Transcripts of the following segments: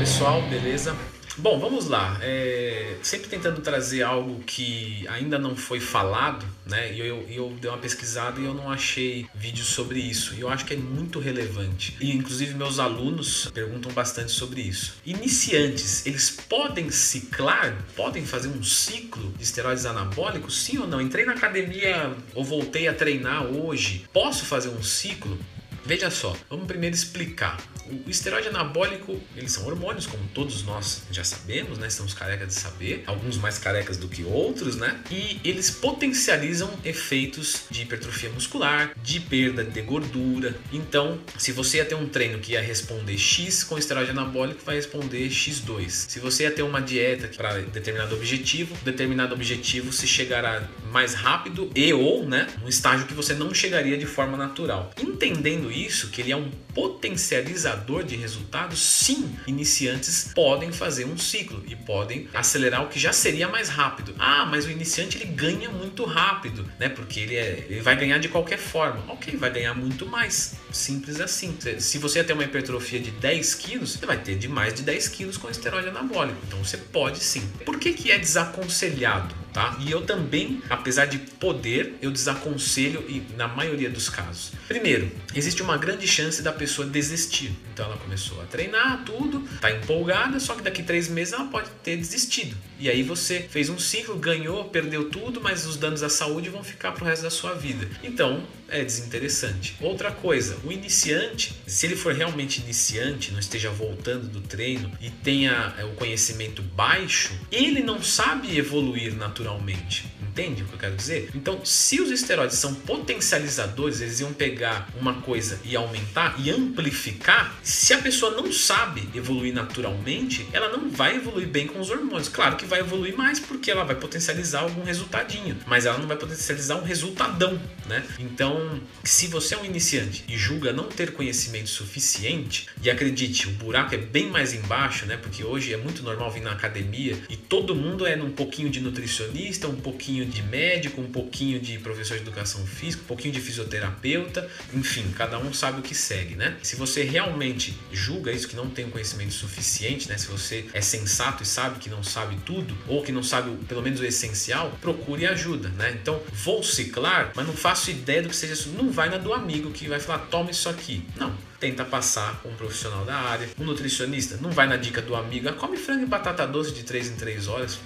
pessoal, beleza? Bom, vamos lá. É, sempre tentando trazer algo que ainda não foi falado, né? E eu, eu dei uma pesquisada e eu não achei vídeos sobre isso. E eu acho que é muito relevante. E inclusive meus alunos perguntam bastante sobre isso. Iniciantes, eles podem ciclar? Podem fazer um ciclo de esteroides anabólicos? Sim ou não? Entrei na academia ou voltei a treinar hoje. Posso fazer um ciclo? Veja só, vamos primeiro explicar. O esteroide anabólico, eles são hormônios, como todos nós já sabemos, né? Estamos carecas de saber, alguns mais carecas do que outros, né? E eles potencializam efeitos de hipertrofia muscular, de perda de gordura. Então, se você ia ter um treino que ia responder X com esteroide anabólico, vai responder X2. Se você ia ter uma dieta para determinado objetivo, determinado objetivo se chegará mais rápido e ou, né, um estágio que você não chegaria de forma natural. Entendendo isso, que ele é um potencializador de resultados, sim, iniciantes podem fazer um ciclo e podem acelerar o que já seria mais rápido. Ah, mas o iniciante ele ganha muito rápido, né? Porque ele, é, ele vai ganhar de qualquer forma. Ok, vai ganhar muito mais. Simples assim. Se você ter uma hipertrofia de 10 quilos, você vai ter de mais de 10 quilos com esteroide anabólico. Então você pode sim. Por que, que é desaconselhado? Tá? E eu também, apesar de poder, eu desaconselho e na maioria dos casos. Primeiro, existe uma grande chance da pessoa desistir. Então ela começou a treinar tudo, tá empolgada, só que daqui três meses ela pode ter desistido. E aí você fez um ciclo, ganhou, perdeu tudo, mas os danos à saúde vão ficar pro resto da sua vida. Então é desinteressante. Outra coisa, o iniciante, se ele for realmente iniciante, não esteja voltando do treino e tenha é, o conhecimento baixo, ele não sabe evoluir naturalmente naturalmente. Entende o que eu quero dizer? Então, se os esteroides são potencializadores, eles iam pegar uma coisa e aumentar e amplificar. Se a pessoa não sabe evoluir naturalmente, ela não vai evoluir bem com os hormônios. Claro que vai evoluir mais porque ela vai potencializar algum resultadinho, mas ela não vai potencializar um resultadão, né? Então, se você é um iniciante e julga não ter conhecimento suficiente, e acredite, o buraco é bem mais embaixo, né? Porque hoje é muito normal vir na academia e todo mundo é um pouquinho de nutricionista, um pouquinho de médico, um pouquinho de professor de educação física, um pouquinho de fisioterapeuta, enfim, cada um sabe o que segue, né? Se você realmente julga isso, que não tem o conhecimento suficiente, né? Se você é sensato e sabe que não sabe tudo, ou que não sabe pelo menos o essencial, procure ajuda, né? Então, vou ciclar, mas não faço ideia do que seja isso. Não vai na do amigo que vai falar, toma isso aqui. Não, tenta passar com um profissional da área, um nutricionista, não vai na dica do amigo, ah, come frango e batata doce de 3 em 3 horas.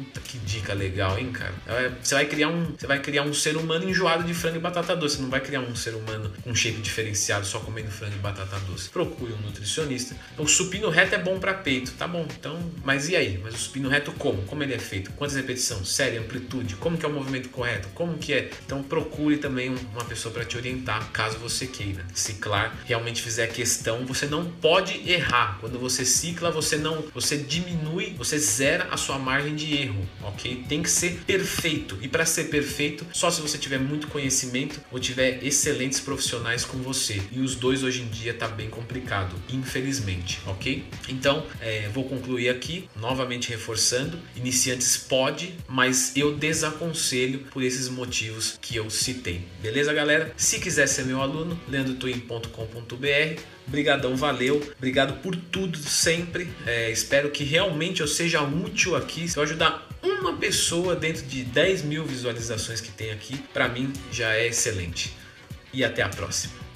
Puta que dica legal, hein, cara? É, você vai criar um, você vai criar um ser humano enjoado de frango e batata doce. Você não vai criar um ser humano com shape diferenciado só comendo frango e batata doce. Procure um nutricionista. O supino reto é bom para peito, tá bom? Então, mas e aí? Mas o supino reto como? Como ele é feito? Quantas repetições? Série, amplitude? Como que é o movimento correto? Como que é? Então procure também uma pessoa para te orientar, caso você queira ciclar, realmente fizer questão, você não pode errar. Quando você cicla, você não, você diminui, você zera a sua margem de erro erro, ok? Tem que ser perfeito. E para ser perfeito, só se você tiver muito conhecimento ou tiver excelentes profissionais com você. E os dois hoje em dia tá bem complicado, infelizmente, ok? Então, é, vou concluir aqui, novamente reforçando: iniciantes pode, mas eu desaconselho por esses motivos que eu citei. Beleza, galera? Se quiser ser meu aluno, leandrotwin.com.br Brigadão, valeu. Obrigado por tudo sempre. É, espero que realmente eu seja útil aqui. Se eu ajudar uma pessoa dentro de 10 mil visualizações que tem aqui, para mim já é excelente. E até a próxima.